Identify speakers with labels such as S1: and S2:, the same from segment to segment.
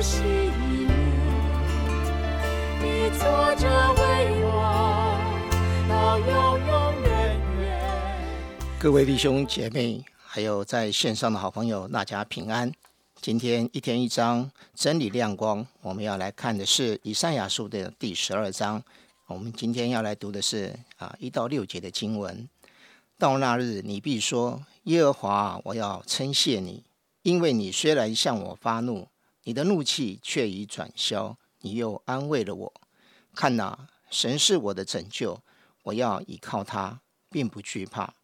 S1: 呼喜悦。你坐着为我，到永远。
S2: 各位弟兄姐妹，还有在线上的好朋友，大家平安。今天一天一章真理亮光，我们要来看的是以赛亚书的第十二章。我们今天要来读的是啊一到六节的经文。到那日，你必说：耶和华，我要称谢你，因为你虽然向我发怒，你的怒气却已转消，你又安慰了我。看哪，神是我的拯救，我要倚靠他，并不惧怕，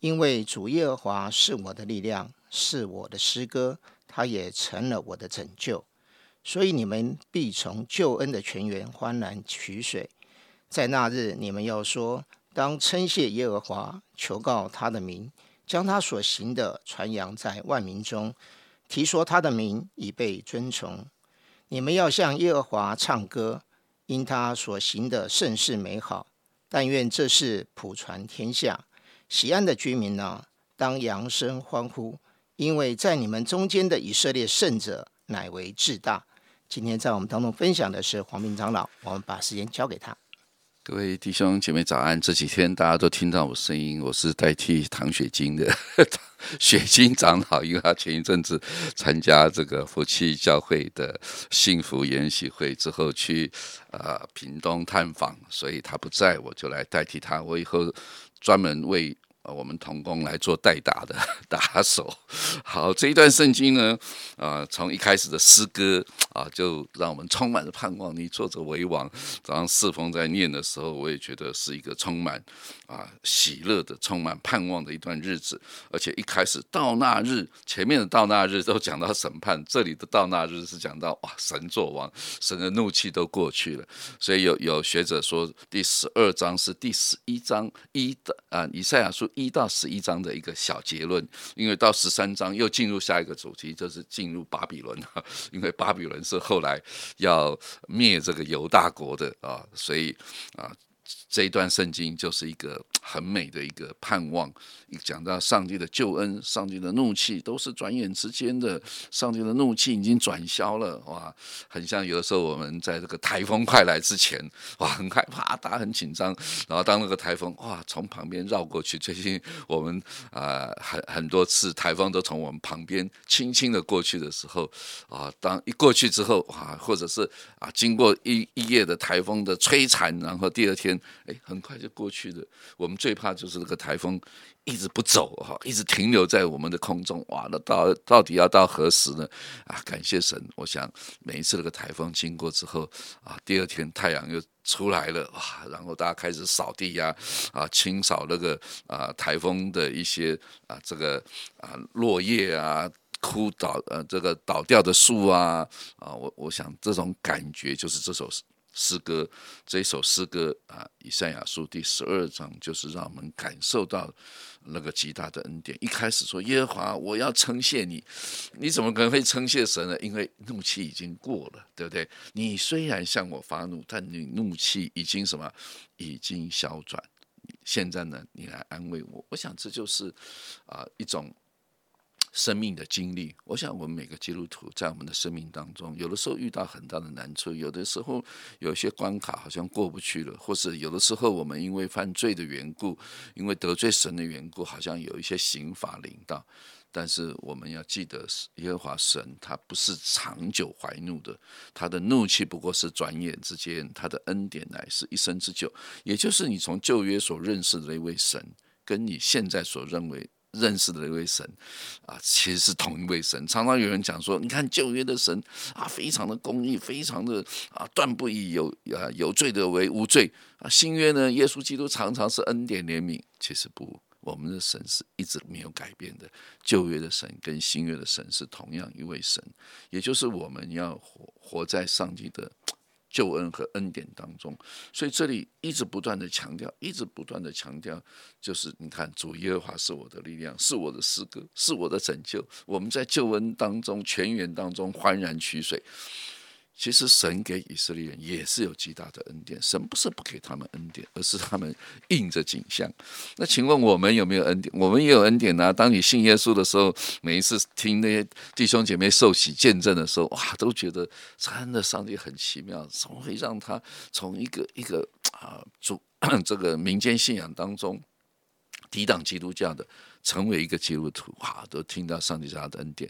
S2: 因为主耶和华是我的力量，是我的诗歌，他也成了我的拯救。所以你们必从救恩的泉源欢然取水。在那日，你们要说。当称谢耶和华，求告他的名，将他所行的传扬在万民中，提说他的名已被尊崇。你们要向耶和华唱歌，因他所行的甚是美好。但愿这事普传天下。喜安的居民呢，当扬声欢呼，因为在你们中间的以色列圣者乃为至大。今天在我们当中分享的是黄明长老，我们把时间交给他。
S3: 各位弟兄姐妹早安！这几天大家都听到我声音，我是代替唐雪晶的 雪晶长老，因为他前一阵子参加这个夫妻教会的幸福研习会之后去啊屏东探访，所以他不在，我就来代替他。我以后专门为。啊，我们童工来做代打的 打手。好，这一段圣经呢，啊，从一开始的诗歌啊，就让我们充满了盼望。你坐着为王，早上四风在念的时候，我也觉得是一个充满啊喜乐的、充满盼望的一段日子。而且一开始到那日，前面的到那日都讲到审判，这里的到那日是讲到哇，神作王，神的怒气都过去了。所以有有学者说，第十二章是第十一章一的啊，以赛亚书。一到十一章的一个小结论，因为到十三章又进入下一个主题，就是进入巴比伦 因为巴比伦是后来要灭这个犹大国的啊，所以啊。这一段圣经就是一个 很美的一个盼望，讲到上帝的救恩，上帝的怒气都是转眼之间的，上帝的怒气已经转消了，哇，很像有的时候我们在这个台风快来之前，哇，很害怕，大家很紧张，然后当那个台风哇从旁边绕过去，最近我们啊很很多次台风都从我们旁边轻轻的过去的时候，啊，当一过去之后，哇，或者是啊经过一一夜的台风的摧残，然后第二天。哎，很快就过去了。我们最怕就是那个台风一直不走哈，一直停留在我们的空中。哇，那到到底要到何时呢？啊，感谢神！我想每一次那个台风经过之后啊，第二天太阳又出来了哇，然后大家开始扫地呀，啊，清扫那个啊台风的一些啊这个啊落叶啊枯倒呃这个倒掉的树啊啊，我我想这种感觉就是这首。诗歌这首诗歌啊，以赛亚书第十二章，就是让我们感受到那个极大的恩典。一开始说耶和华，我要称谢你，你怎么可能会称谢神呢？因为怒气已经过了，对不对？你虽然向我发怒，但你怒气已经什么？已经消转。现在呢，你来安慰我。我想这就是啊一种。生命的经历，我想我们每个基督徒在我们的生命当中，有的时候遇到很大的难处，有的时候有些关卡好像过不去了，或是有的时候我们因为犯罪的缘故，因为得罪神的缘故，好像有一些刑罚临到。但是我们要记得，耶和华神他不是长久怀怒的，他的怒气不过是转眼之间，他的恩典乃是一生之久。也就是你从旧约所认识的那位神，跟你现在所认为。认识的一位神啊，其实是同一位神。常常有人讲说，你看旧约的神啊，非常的公义，非常的啊，断不以有啊有罪的为无罪啊。新约呢，耶稣基督常常是恩典怜悯。其实不，我们的神是一直没有改变的。旧约的神跟新约的神是同样一位神，也就是我们要活活在上帝的。救恩和恩典当中，所以这里一直不断的强调，一直不断的强调，就是你看，主耶和华是我的力量，是我的诗歌，是我的拯救。我们在救恩当中，全员当中欢然取水。其实神给以色列人也是有极大的恩典，神不是不给他们恩典，而是他们应着景象。那请问我们有没有恩典？我们也有恩典啊！当你信耶稣的时候，每一次听那些弟兄姐妹受洗见证的时候，哇，都觉得真的上帝很奇妙，怎么会让他从一个一个啊主这个民间信仰当中抵挡基督教的？成为一个基督徒，哇，都听到上帝他的恩典。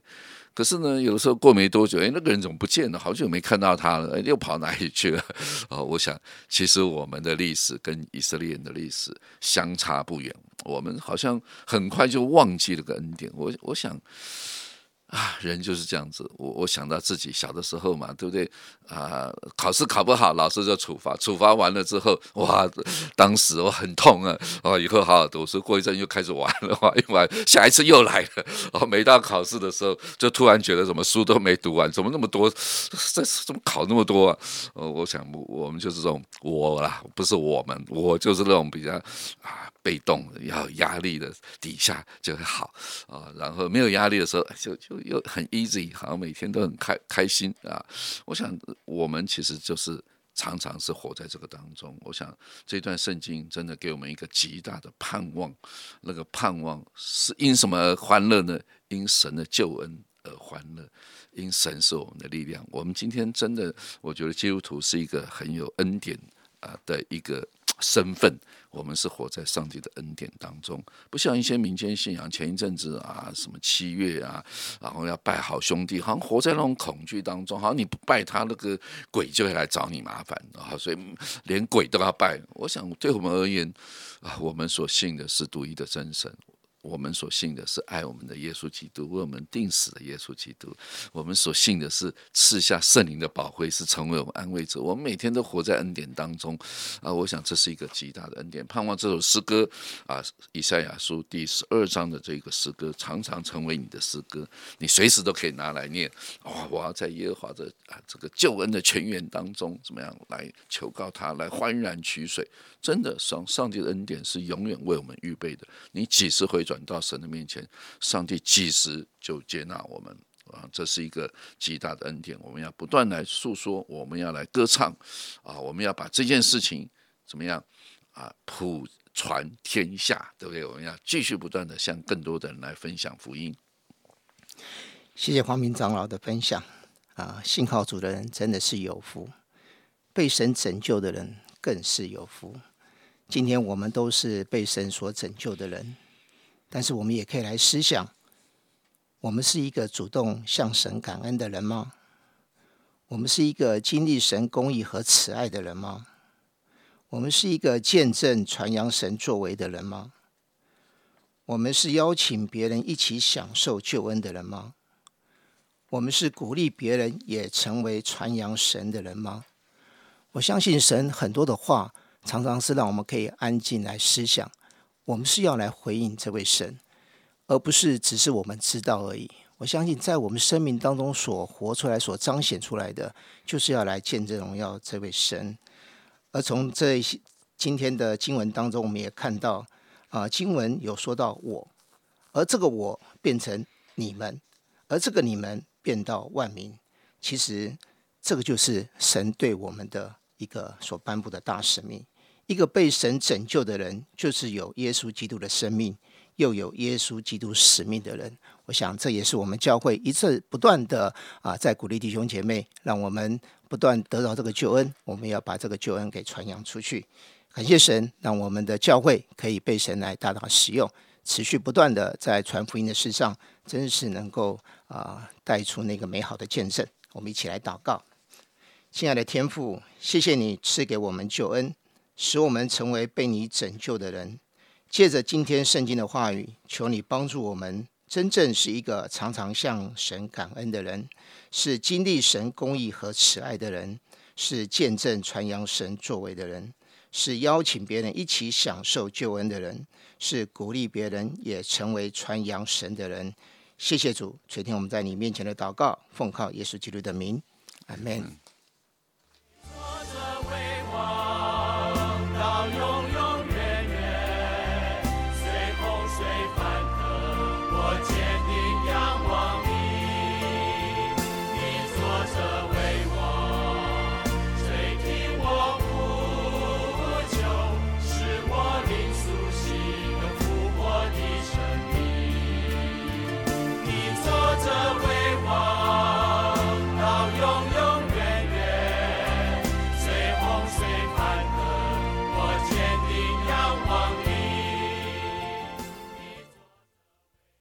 S3: 可是呢，有的时候过没多久，哎，那个人怎么不见了？好久没看到他了，又跑哪里去了？哦，我想，其实我们的历史跟以色列人的历史相差不远，我们好像很快就忘记了个恩典。我我想。啊，人就是这样子。我我想到自己小的时候嘛，对不对？啊，考试考不好，老师就处罚。处罚完了之后，哇，当时我很痛啊。哦，以后好好读书。过一阵又开始玩了，玩一玩，下一次又来了。哦，每到考试的时候，就突然觉得什么书都没读完，怎么那么多？这怎么考那么多啊？呃，我想我们就是这种我啦，不是我们，我就是那种比较啊。被动要有压力的底下就会好啊，然后没有压力的时候就就又很 easy，好像每天都很开开心啊。我想我们其实就是常常是活在这个当中。我想这段圣经真的给我们一个极大的盼望，那个盼望是因什么而欢乐呢？因神的救恩而欢乐，因神是我们的力量。我们今天真的，我觉得基督徒是一个很有恩典啊的一个身份。我们是活在上帝的恩典当中，不像一些民间信仰。前一阵子啊，什么七月啊，然后要拜好兄弟，好像活在那种恐惧当中，好像你不拜他，那个鬼就会来找你麻烦啊，所以连鬼都要拜。我想，对我们而言啊，我们所信的是独一的真神。我们所信的是爱我们的耶稣基督，为我们定死的耶稣基督。我们所信的是赐下圣灵的宝辉，是成为我们安慰者。我们每天都活在恩典当中啊！我想这是一个极大的恩典。盼望这首诗歌啊，《以赛亚书》第十二章的这个诗歌，常常成为你的诗歌，你随时都可以拿来念。哇！我要在耶和华的啊这个救恩的泉源当中，怎么样来求告他，来欢然取水？真的，上上帝的恩典是永远为我们预备的。你几时回转到神的面前，上帝几时就接纳我们啊！这是一个极大的恩典。我们要不断来诉说，我们要来歌唱啊！我们要把这件事情怎么样啊？普传天下，对不对？我们要继续不断的向更多的人来分享福音。
S2: 谢谢黄明长老的分享啊！信靠主的人真的是有福，被神拯救的人更是有福。今天我们都是被神所拯救的人，但是我们也可以来思想：我们是一个主动向神感恩的人吗？我们是一个经历神公义和慈爱的人吗？我们是一个见证传扬神作为的人吗？我们是邀请别人一起享受救恩的人吗？我们是鼓励别人也成为传扬神的人吗？我相信神很多的话。常常是让我们可以安静来思想，我们是要来回应这位神，而不是只是我们知道而已。我相信，在我们生命当中所活出来、所彰显出来的，就是要来见证荣耀这位神。而从这些今天的经文当中，我们也看到，啊，经文有说到我，而这个我变成你们，而这个你们变到万民。其实，这个就是神对我们的一个所颁布的大使命。一个被神拯救的人，就是有耶稣基督的生命，又有耶稣基督使命的人。我想，这也是我们教会一次不断的啊，在鼓励弟兄姐妹，让我们不断得到这个救恩。我们要把这个救恩给传扬出去。感谢神，让我们的教会可以被神来大大使用，持续不断的在传福音的事上，真是能够啊带出那个美好的见证。我们一起来祷告，亲爱的天父，谢谢你赐给我们救恩。使我们成为被你拯救的人。借着今天圣经的话语，求你帮助我们，真正是一个常常向神感恩的人，是经历神公义和慈爱的人，是见证传扬神作为的人，是邀请别人一起享受救恩的人，是鼓励别人也成为传扬神的人。谢谢主，垂听我们在你面前的祷告，奉靠耶稣基督的名，阿门。